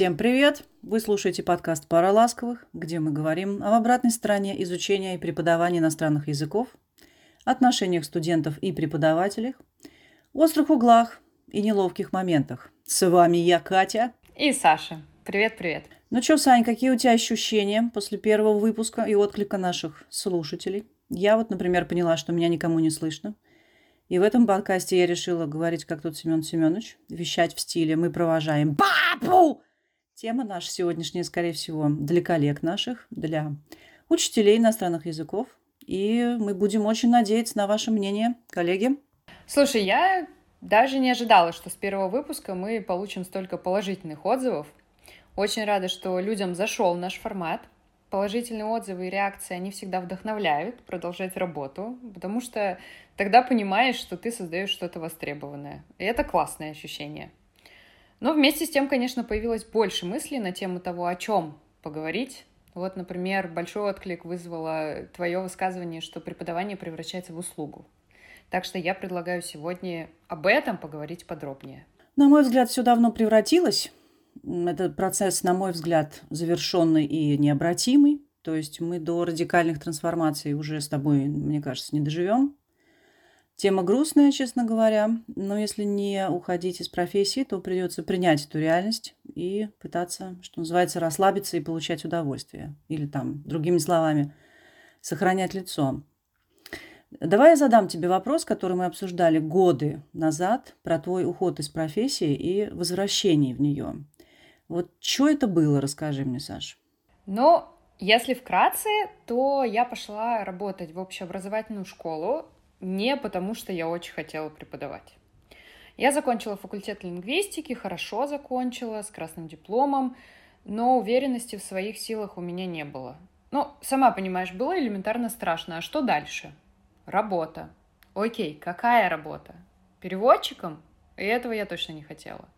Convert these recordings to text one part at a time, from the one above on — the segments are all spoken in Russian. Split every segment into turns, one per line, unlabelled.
Всем привет! Вы слушаете подкаст «Пара ласковых», где мы говорим об обратной стороне изучения и преподавания иностранных языков, отношениях студентов и преподавателей, острых углах и неловких моментах. С вами я, Катя.
И Саша. Привет-привет.
Ну что, Сань, какие у тебя ощущения после первого выпуска и отклика наших слушателей? Я вот, например, поняла, что меня никому не слышно. И в этом подкасте я решила говорить, как тут Семен Семенович, вещать в стиле «Мы провожаем папу!» Тема наша сегодняшняя, скорее всего, для коллег наших, для учителей иностранных языков. И мы будем очень надеяться на ваше мнение, коллеги.
Слушай, я даже не ожидала, что с первого выпуска мы получим столько положительных отзывов. Очень рада, что людям зашел наш формат. Положительные отзывы и реакции, они всегда вдохновляют продолжать работу, потому что тогда понимаешь, что ты создаешь что-то востребованное. И это классное ощущение. Но вместе с тем, конечно, появилось больше мыслей на тему того, о чем поговорить. Вот, например, большой отклик вызвало твое высказывание, что преподавание превращается в услугу. Так что я предлагаю сегодня об этом поговорить подробнее.
На мой взгляд, все давно превратилось. Этот процесс, на мой взгляд, завершенный и необратимый. То есть мы до радикальных трансформаций уже с тобой, мне кажется, не доживем. Тема грустная, честно говоря, но если не уходить из профессии, то придется принять эту реальность и пытаться, что называется, расслабиться и получать удовольствие. Или там, другими словами, сохранять лицо. Давай я задам тебе вопрос, который мы обсуждали годы назад, про твой уход из профессии и возвращение в нее. Вот что это было, расскажи мне, Саш.
Ну, если вкратце, то я пошла работать в общеобразовательную школу не потому, что я очень хотела преподавать. Я закончила факультет лингвистики, хорошо закончила, с красным дипломом, но уверенности в своих силах у меня не было. Ну, сама понимаешь, было элементарно страшно. А что дальше? Работа. Окей, какая работа? Переводчиком? И этого я точно не хотела.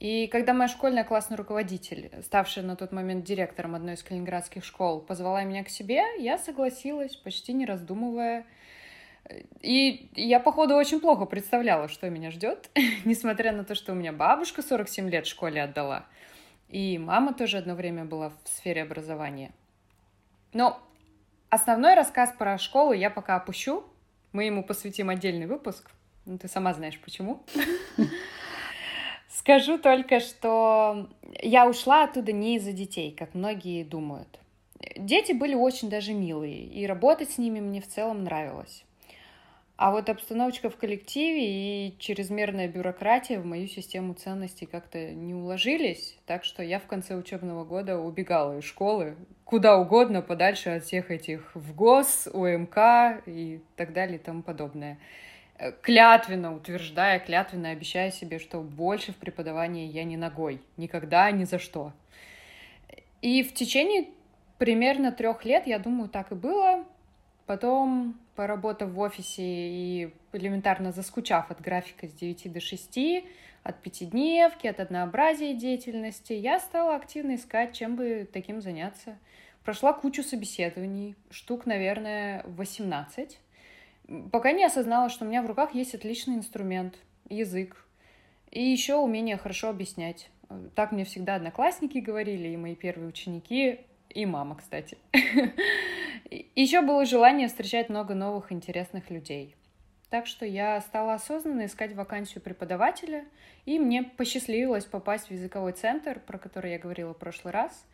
И когда моя школьная классный руководитель, ставшая на тот момент директором одной из калининградских школ, позвала меня к себе, я согласилась, почти не раздумывая. И я, походу, очень плохо представляла, что меня ждет, несмотря на то, что у меня бабушка 47 лет в школе отдала, и мама тоже одно время была в сфере образования. Но основной рассказ про школу я пока опущу. Мы ему посвятим отдельный выпуск. Ну, ты сама знаешь почему. Скажу только, что я ушла оттуда не из-за детей, как многие думают. Дети были очень даже милые, и работать с ними мне в целом нравилось. А вот обстановочка в коллективе и чрезмерная бюрократия в мою систему ценностей как-то не уложились, так что я в конце учебного года убегала из школы куда угодно, подальше от всех этих в ГОС, УМК и так далее и тому подобное. Клятвенно утверждая, клятвенно обещая себе, что больше в преподавании я не ногой, никогда, ни за что. И в течение примерно трех лет, я думаю, так и было. Потом поработав в офисе и элементарно заскучав от графика с 9 до 6, от пятидневки, от однообразия деятельности, я стала активно искать, чем бы таким заняться. Прошла кучу собеседований, штук, наверное, 18, пока не осознала, что у меня в руках есть отличный инструмент — язык. И еще умение хорошо объяснять. Так мне всегда одноклассники говорили, и мои первые ученики, и мама, кстати. Еще было желание встречать много новых интересных людей. Так что я стала осознанно искать вакансию преподавателя, и мне посчастливилось попасть в языковой центр, про который я говорила в прошлый раз.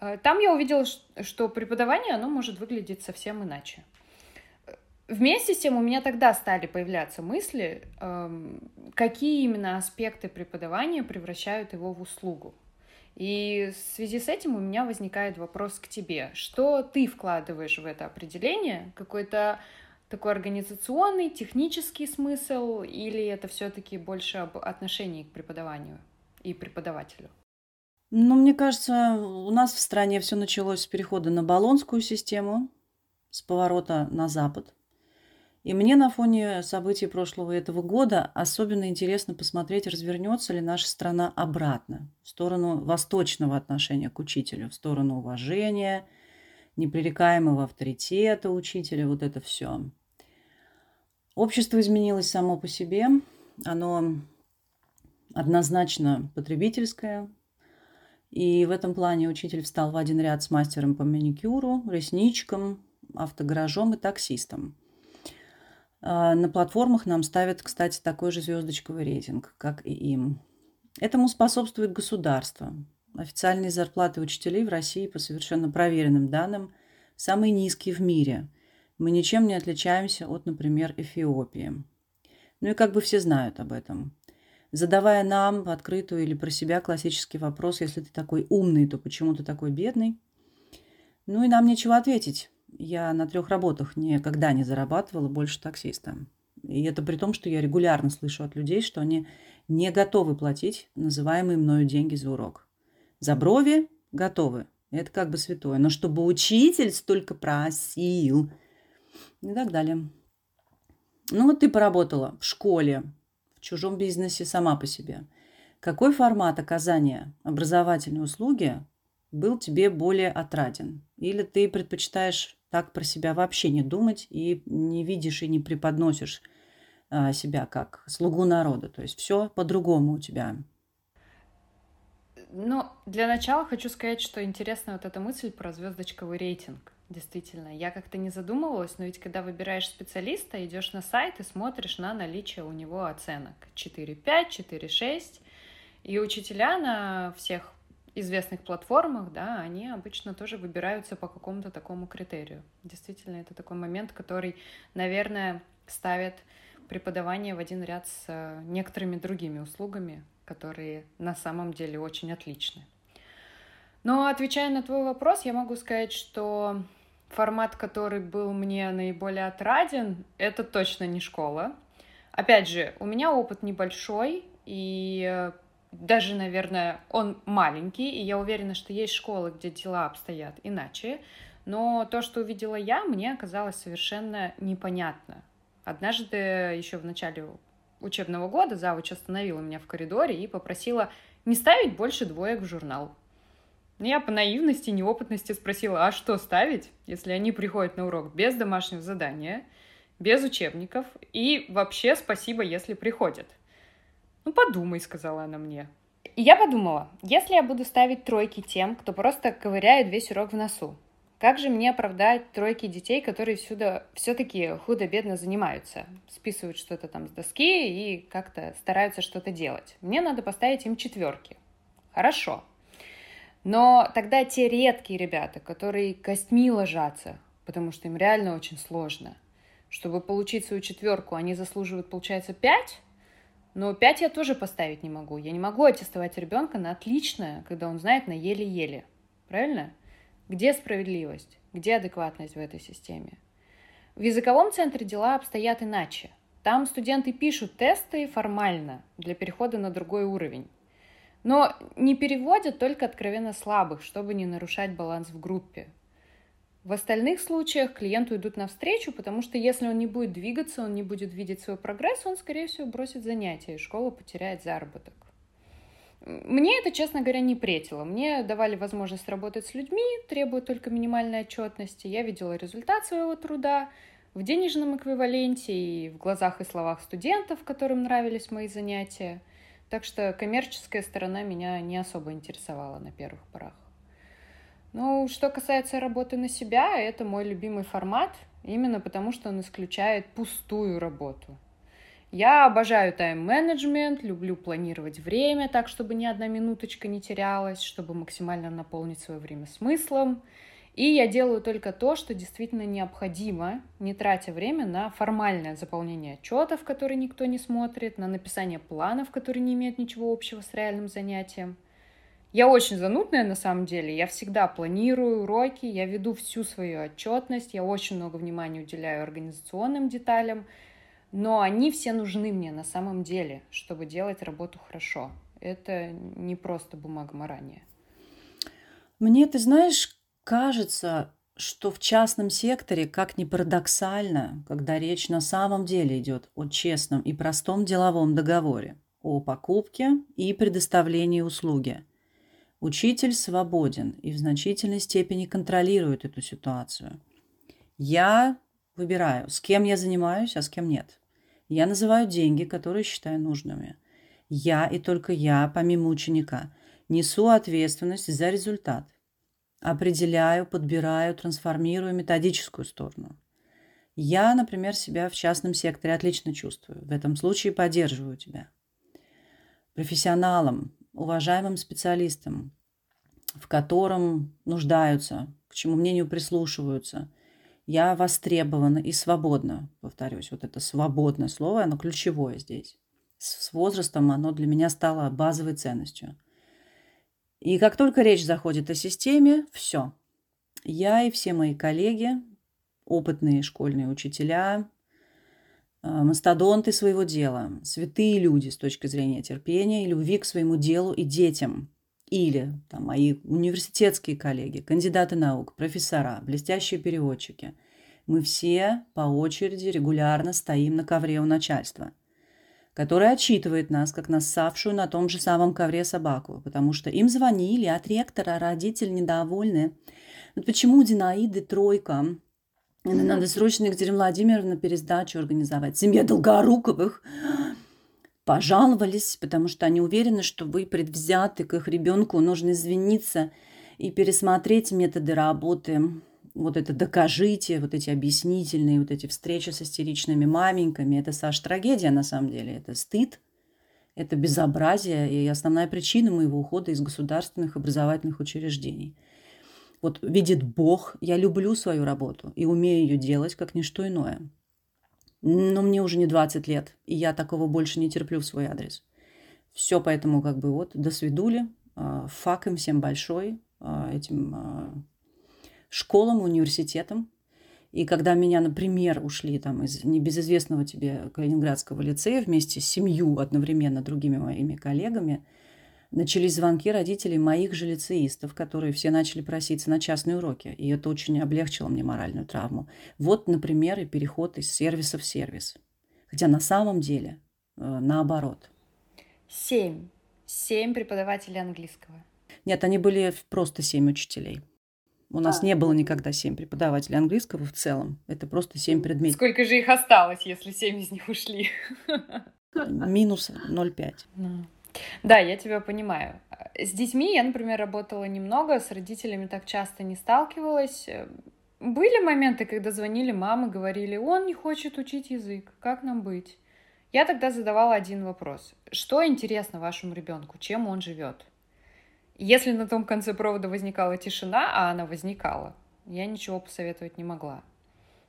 Э, там я увидела, что преподавание, оно может выглядеть совсем иначе. Вместе с тем у меня тогда стали появляться мысли, эм, какие именно аспекты преподавания превращают его в услугу. И в связи с этим у меня возникает вопрос к тебе. Что ты вкладываешь в это определение? Какой-то такой организационный, технический смысл, или это все-таки больше об отношении к преподаванию и преподавателю?
Ну, мне кажется, у нас в стране все началось с перехода на баллонскую систему, с поворота на Запад. И мне на фоне событий прошлого этого года особенно интересно посмотреть, развернется ли наша страна обратно, в сторону восточного отношения к учителю, в сторону уважения, непререкаемого авторитета учителя, вот это все. Общество изменилось само по себе, оно однозначно потребительское, И в этом плане учитель встал в один ряд с мастером по маникюру, ресничкам, автогаражом и таксистом. А, на платформах нам ставят, кстати, такой же звездочковый рейтинг, как и им. Этому способствует государство. Официальные зарплаты учителей в России по совершенно проверенным данным самые низкие в мире. Мы ничем не отличаемся от, например, Эфиопии. Ну и как бы все знают об этом. Задавая нам в открытую или про себя классический вопрос, если ты такой умный, то почему ты такой бедный? Ну и нам нечего ответить. Я на трех работах никогда не зарабатывала больше таксиста. И это при том, что я регулярно слышу от людей, что они не готовы платить называемые мною деньги за урок. За брови готовы. Это как бы святое. Но чтобы учитель столько просил. И так далее. Ну вот ты поработала в школе, в чужом бизнесе сама по себе. Какой формат оказания образовательной услуги был тебе более отраден? Или ты предпочитаешь так про себя вообще не думать и не видишь и не преподносишь а, себя как слугу народа? То есть все по-другому у тебя.
Ну, для начала хочу сказать, что интересна вот эта мысль про звездочковый рейтинг. Действительно, я как-то не задумывалась, но ведь когда выбираешь специалиста, идешь на сайт и смотришь на наличие у него оценок 4.5, 4.6. И учителя на всех известных платформах, да, они обычно тоже выбираются по какому-то такому критерию. Действительно, это такой момент, который, наверное, ставит преподавание в один ряд с э, некоторыми другими услугами, которые на самом деле очень отличны. Но отвечая на твой вопрос, я могу сказать, что формат, который был мне наиболее отраден, это точно не школа. Опять же, у меня опыт небольшой, и э, даже, наверное, он маленький, и я уверена, что есть школы, где дела обстоят иначе, но то, что увидела я, мне оказалось совершенно непонятно. Однажды, еще в начале учебного года, завуч остановила меня в коридоре и попросила не ставить больше двоек в журнал. Я по наивности, неопытности спросила, а что ставить, если они приходят на урок без домашнего задания, без учебников и вообще спасибо, если приходят. Ну, подумай, сказала она мне. И я подумала, если я буду ставить тройки тем, кто просто ковыряет весь урок в носу, как же мне оправдать тройки детей, которые всюду все-таки худо-бедно занимаются, списывают что-то там с доски и как-то стараются что-то делать? Мне надо поставить им четверки. Хорошо. Но тогда те редкие ребята, которые костьми ложатся, потому что им реально очень сложно, чтобы получить свою четверку, они заслуживают, получается, пять, но пять я тоже поставить не могу. Я не могу аттестовать ребенка на отличное, когда он знает на еле-еле. Правильно? Где справедливость? Где адекватность в этой системе? В языковом центре дела обстоят иначе. Там студенты пишут тесты формально для перехода на другой уровень. Но не переводят только откровенно слабых, чтобы не нарушать баланс в группе. В остальных случаях клиенту идут навстречу, потому что если он не будет двигаться, он не будет видеть свой прогресс, он, скорее всего, бросит занятия, и школа потеряет заработок. Мне это, честно говоря, не претило. Мне давали возможность работать с людьми, требуя только минимальной отчетности. Я видела результат своего труда в денежном эквиваленте и в глазах и словах студентов, которым нравились мои занятия. Так что коммерческая сторона меня не особо интересовала на первых порах. Ну, что касается работы на себя, это мой любимый формат, именно потому что он исключает пустую работу. Я обожаю тайм-менеджмент, люблю планировать время так, чтобы ни одна минуточка не терялась, чтобы максимально наполнить свое время смыслом – и я делаю только то, что действительно необходимо, не тратя время на формальное заполнение отчетов, которые никто не смотрит, на написание планов, которые не имеют ничего общего с реальным занятием. Я очень занудная на самом деле, я всегда планирую уроки, я веду всю свою отчетность, я очень много внимания уделяю организационным деталям, но они все нужны мне на самом деле, чтобы делать работу хорошо. Это не просто бумага марания.
Мне, ты знаешь, Кажется, что в частном секторе, как ни парадоксально, когда речь на самом деле идет о честном и простом деловом договоре, о покупке и предоставлении услуги, учитель свободен и в значительной степени контролирует эту ситуацию. Я выбираю, с кем я занимаюсь, а с кем нет. Я называю деньги, которые считаю нужными. Я и только я, помимо ученика, Несу ответственность за результат. Определяю, подбираю, трансформирую методическую сторону. Я, например, себя в частном секторе отлично чувствую. В этом случае поддерживаю тебя. Профессионалом, уважаемым специалистом, в котором нуждаются, к чему мнению прислушиваются. Я востребована и свободна, повторюсь, вот это свободное слово, оно ключевое здесь. С возрастом оно для меня стало базовой ценностью. И как только речь заходит о системе, все. Я и все мои коллеги, опытные школьные учителя, мастодонты своего дела, святые люди с точки зрения терпения и любви к своему делу и детям – или там, мои университетские коллеги, кандидаты наук, профессора, блестящие переводчики. Мы все по очереди регулярно стоим на ковре у начальства, которое отчитывает нас, как нассавшую на том же самом ковре собаку, потому что им звонили от ректора, родители недовольны. Вот почему у Динаиды тройка? Надо срочно Екатерина Владимировна пересдачу организовать. Семья Долгоруковых пожаловались, потому что они уверены, что вы предвзяты к их ребенку, нужно извиниться и пересмотреть методы работы. Вот это докажите, вот эти объяснительные, вот эти встречи с истеричными маменьками. Это, Саш, трагедия на самом деле. Это стыд, это безобразие и основная причина моего ухода из государственных образовательных учреждений. Вот видит Бог, я люблю свою работу и умею ее делать, как ничто иное. Но мне уже не 20 лет, и я такого больше не терплю в свой адрес. Все поэтому как бы вот до свидули. А, фак им всем большой, а, этим а, школам, университетам. И когда меня, например, ушли там из небезызвестного тебе Калининградского лицея вместе с семью одновременно другими моими коллегами – начались звонки родителей моих же лицеистов, которые все начали проситься на частные уроки. И это очень облегчило мне моральную травму. Вот, например, и переход из сервиса в сервис. Хотя на самом деле э, наоборот.
Семь. Семь преподавателей английского.
Нет, они были просто семь учителей. У нас а. не было никогда семь преподавателей английского в целом. Это просто семь предметов.
Сколько же их осталось, если семь из них ушли?
Минус 0,5.
Да, я тебя понимаю. С детьми я, например, работала немного, с родителями так часто не сталкивалась. Были моменты, когда звонили мамы, говорили, он не хочет учить язык, как нам быть? Я тогда задавала один вопрос. Что интересно вашему ребенку, чем он живет? Если на том конце провода возникала тишина, а она возникала, я ничего посоветовать не могла.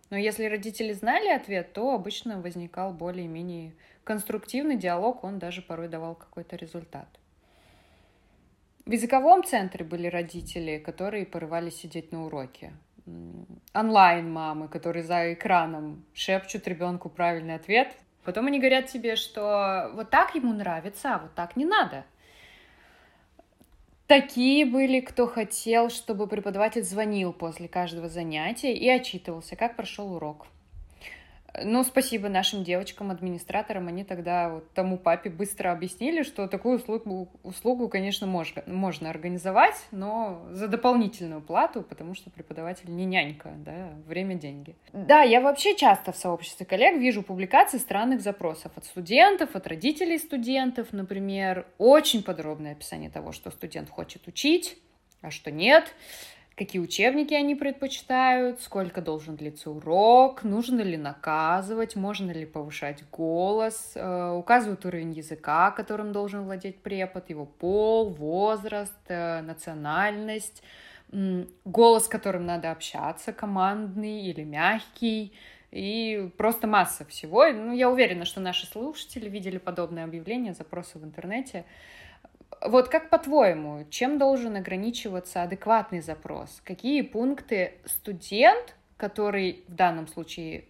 Но если родители знали ответ, то обычно возникал более-менее конструктивный диалог, он даже порой давал какой-то результат. В языковом центре были родители, которые порывались сидеть на уроке. Онлайн-мамы, которые за экраном шепчут ребенку правильный ответ. Потом они говорят тебе, что вот так ему нравится, а вот так не надо. Такие были, кто хотел, чтобы преподаватель звонил после каждого занятия и отчитывался, как прошел урок. Ну, спасибо нашим девочкам, администраторам. Они тогда вот тому папе быстро объяснили, что такую услугу, услугу конечно, можно, можно организовать, но за дополнительную плату, потому что преподаватель не нянька, да, время – деньги. Да, я вообще часто в сообществе коллег вижу публикации странных запросов от студентов, от родителей студентов, например, очень подробное описание того, что студент хочет учить, а что нет – какие учебники они предпочитают, сколько должен длиться урок, нужно ли наказывать, можно ли повышать голос, э, указывают уровень языка, которым должен владеть препод, его пол, возраст, э, национальность, голос, которым надо общаться, командный или мягкий, и просто масса всего. Ну, я уверена, что наши слушатели видели подобные объявления, запросы в интернете. Вот как по-твоему, чем должен ограничиваться адекватный запрос? Какие пункты студент, который в данном случае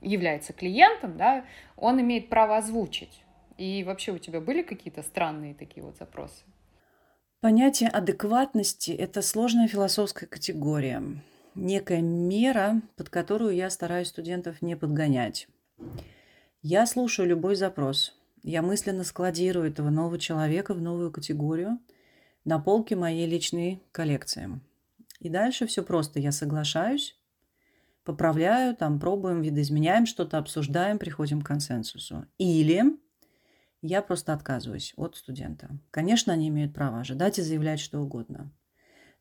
является клиентом, да, он имеет право озвучить? И вообще у тебя были какие-то странные такие вот запросы?
Понятие адекватности – это сложная философская категория, некая мера, под которую я стараюсь студентов не подгонять. Я слушаю любой запрос, я мысленно складирую этого нового человека в новую категорию на полке моей личной коллекции. И дальше все просто. Я соглашаюсь, поправляю, там пробуем, видоизменяем что-то, обсуждаем, приходим к консенсусу. Или Я просто отказываюсь от студента. Конечно, они имеют право ожидать и заявлять что угодно.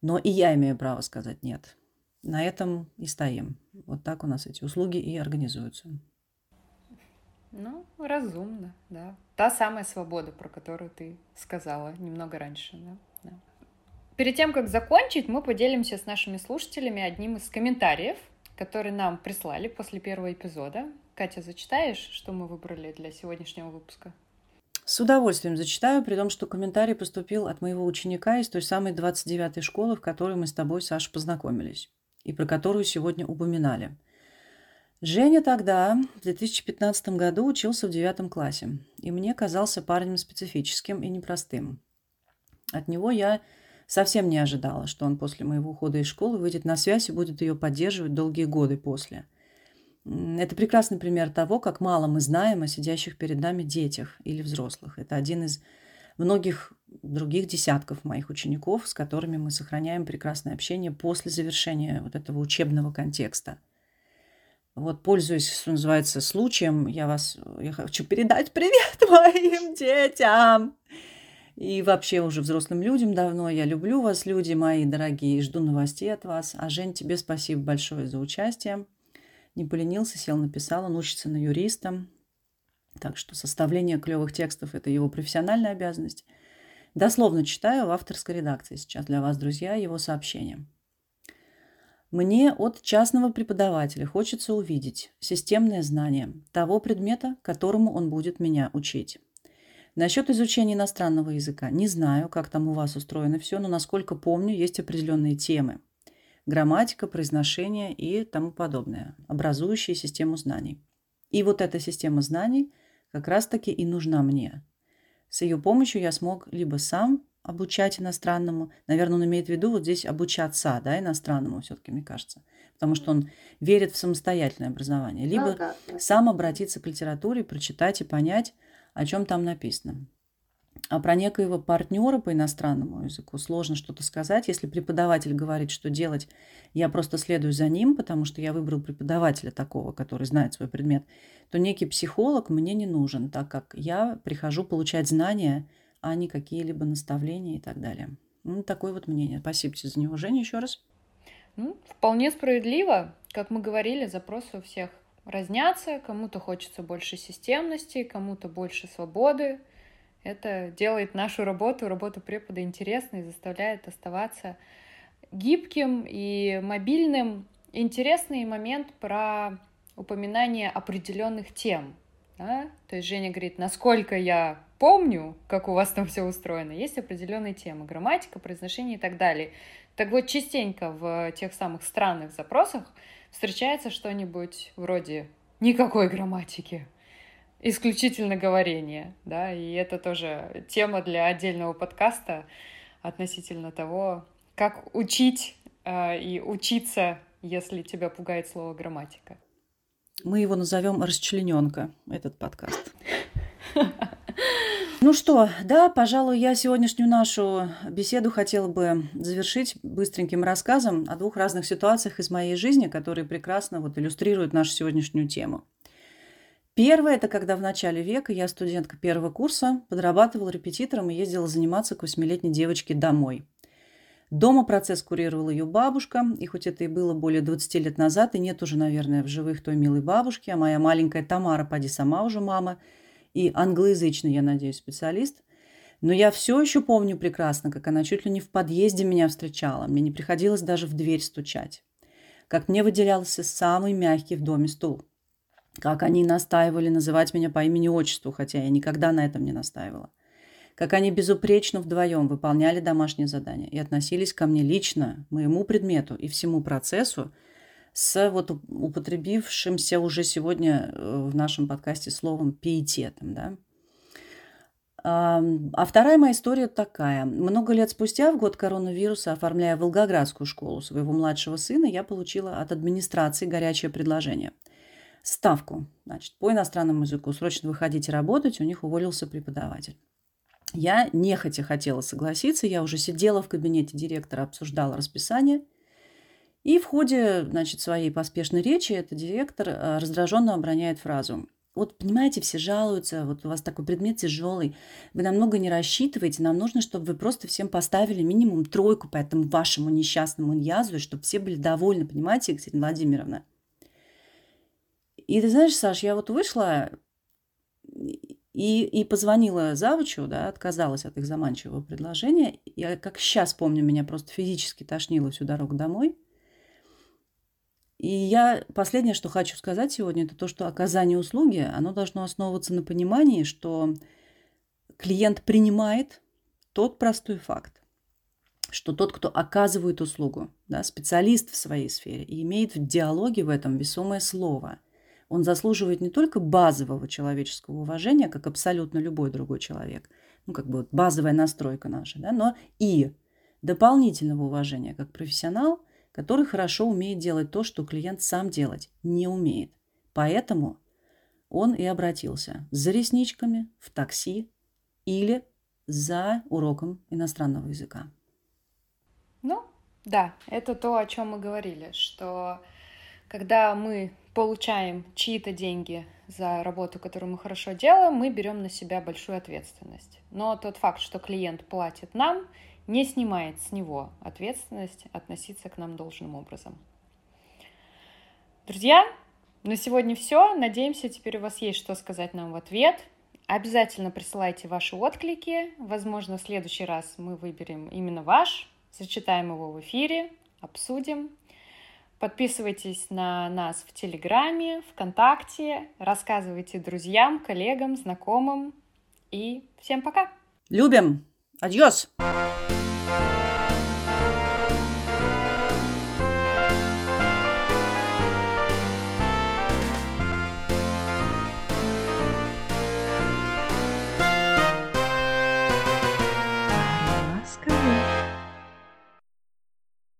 Но и я имею право сказать нет. На этом и стоим. Вот так у нас эти услуги и организуются.
Ну, разумно, да. Та самая свобода, про которую ты сказала немного раньше, да. да. Перед тем, как закончить, мы поделимся с нашими слушателями одним из комментариев, который нам прислали после первого эпизода. Катя, зачитаешь, что мы выбрали для сегодняшнего выпуска?
С удовольствием зачитаю, при том, что комментарий поступил от моего ученика из той самой 29-й школы, в которой мы с тобой, Саша, познакомились, и про которую сегодня упоминали. Женя тогда, в 2015 году, учился в девятом классе, и мне казался парнем специфическим и непростым. От него я совсем не ожидала, что он после моего ухода из школы выйдет на связь и будет ее поддерживать долгие годы после – это прекрасный пример того, как мало мы знаем о сидящих перед нами детях или взрослых. Это один из многих других десятков моих учеников, с которыми мы сохраняем прекрасное общение после завершения вот этого учебного контекста. Вот, пользуясь, что называется, случаем, я вас я хочу передать привет моим детям. И вообще уже взрослым людям давно. Я люблю вас, люди мои дорогие, жду новостей от вас. А Жень, тебе спасибо большое за участие не поленился, сел, написал, он учится на юриста. Так что составление клевых текстов – это его профессиональная обязанность. Дословно читаю в авторской редакции сейчас для вас, друзья, его сообщение. Мне от частного преподавателя хочется увидеть системное знание того предмета, которому он будет меня учить. Насчет изучения иностранного языка не знаю, как там у вас устроено все, но насколько помню, есть определенные темы – грамматика, произношение и тому подобное, образующие систему знаний. И вот эта система знаний как раз-таки и нужна мне. С ее помощью я смог либо сам обучать иностранному, наверное, он имеет в виду вот здесь обучаться, да, иностранному все-таки, мне кажется, потому что он верит в самостоятельное образование, либо ага. сам обратиться к литературе, прочитать и понять, о чем там написано. А про некоего партнера по иностранному языку сложно что-то сказать. Если преподаватель говорит, что делать, я просто следую за ним, потому что я выбрал преподавателя такого, который знает свой предмет, то некий психолог мне не нужен, так как я прихожу получать знания, а не какие-либо наставления и так далее. Ну, такое вот мнение. Спасибо тебе за него, Женя, еще раз.
Ну, вполне справедливо. Как мы говорили, запросы у всех разнятся. Кому-то хочется больше системности, кому-то больше свободы. Это делает нашу работу, работу препода интересной, заставляет оставаться гибким и мобильным. Интересный момент про упоминание определенных тем. Да? То есть Женя говорит, насколько я помню, как у вас там все устроено, есть определенные темы, грамматика, произношение и так далее. Так вот, частенько в тех самых странных запросах встречается что-нибудь вроде «никакой грамматики», исключительно говорение, да, и это тоже тема для отдельного подкаста относительно того, как учить э, и учиться, если тебя пугает слово грамматика.
Мы его назовем расчлененка, этот подкаст. Ну что, да, пожалуй, я сегодняшнюю нашу беседу хотела бы завершить быстреньким рассказом о двух разных ситуациях из моей жизни, которые прекрасно вот иллюстрируют нашу сегодняшнюю тему. Первое – это когда в начале века я, студентка первого курса, подрабатывала репетитором и ездила заниматься к восьмилетней девочке домой. Дома процесс курировала ее бабушка, и хоть это и было более 20 лет назад, и нет уже, наверное, в живых той милой бабушки, а моя маленькая Тамара, поди сама уже мама, и англоязычный, я надеюсь, специалист, но я все еще помню прекрасно, как она чуть ли не в подъезде меня встречала, мне не приходилось даже в дверь стучать, как мне выделялся самый мягкий в доме стул – как они настаивали называть меня по имени-отчеству, хотя я никогда на этом не настаивала. Как они безупречно вдвоем выполняли домашние задания и относились ко мне лично, моему предмету и всему процессу с вот употребившимся уже сегодня э, в нашем подкасте словом пиететом, да. А вторая моя история такая. Много лет спустя, в год коронавируса, оформляя Волгоградскую школу своего младшего сына, я получила от администрации горячее предложение – ставку. Значит, по иностранному языку срочно выходите работать, у них уволился преподаватель. Я нехотя хотела согласиться, я уже сидела в кабинете директора, обсуждала расписание. И в ходе значит, своей поспешной речи этот директор э, раздраженно обороняет фразу. вот понимаете, все жалуются, вот у вас такой предмет тяжелый, вы намного не рассчитываете, нам нужно, чтобы вы просто всем поставили минимум тройку по этому вашему несчастному и чтобы все были довольны, понимаете, Екатерина Владимировна? И ты знаешь, Саш, я вот вышла и, и позвонила завучу, да, отказалась от их заманчивого предложения. Я как сейчас помню, меня просто физически тошнило всю дорогу домой. И я последнее, что хочу сказать сегодня, это то, что оказание услуги, оно должно основываться на понимании, что клиент принимает тот простой факт, что тот, кто оказывает услугу, да, специалист в своей сфере и имеет в диалоге в этом весомое слово, он заслуживает не только базового человеческого уважения, как абсолютно любой другой человек, ну, как бы вот базовая настройка наша, да, но и дополнительного уважения как профессионал, который хорошо умеет делать то, что клиент сам делать не умеет. Поэтому он и обратился за ресничками в такси или за уроком иностранного языка.
Ну, да, это то, о чем мы говорили, что когда мы получаем чьи-то деньги за работу, которую мы хорошо делаем, мы берем на себя большую ответственность. Но тот факт, что клиент платит нам, не снимает с него ответственность относиться к нам должным образом. Друзья, на сегодня все. Надеемся, теперь у вас есть что сказать нам в ответ. Обязательно присылайте ваши отклики. Возможно, в следующий раз мы выберем именно ваш, зачитаем его в эфире, обсудим. Подписывайтесь на нас в Телеграме, ВКонтакте, рассказывайте друзьям, коллегам, знакомым. И всем пока!
Любим!
Adiós.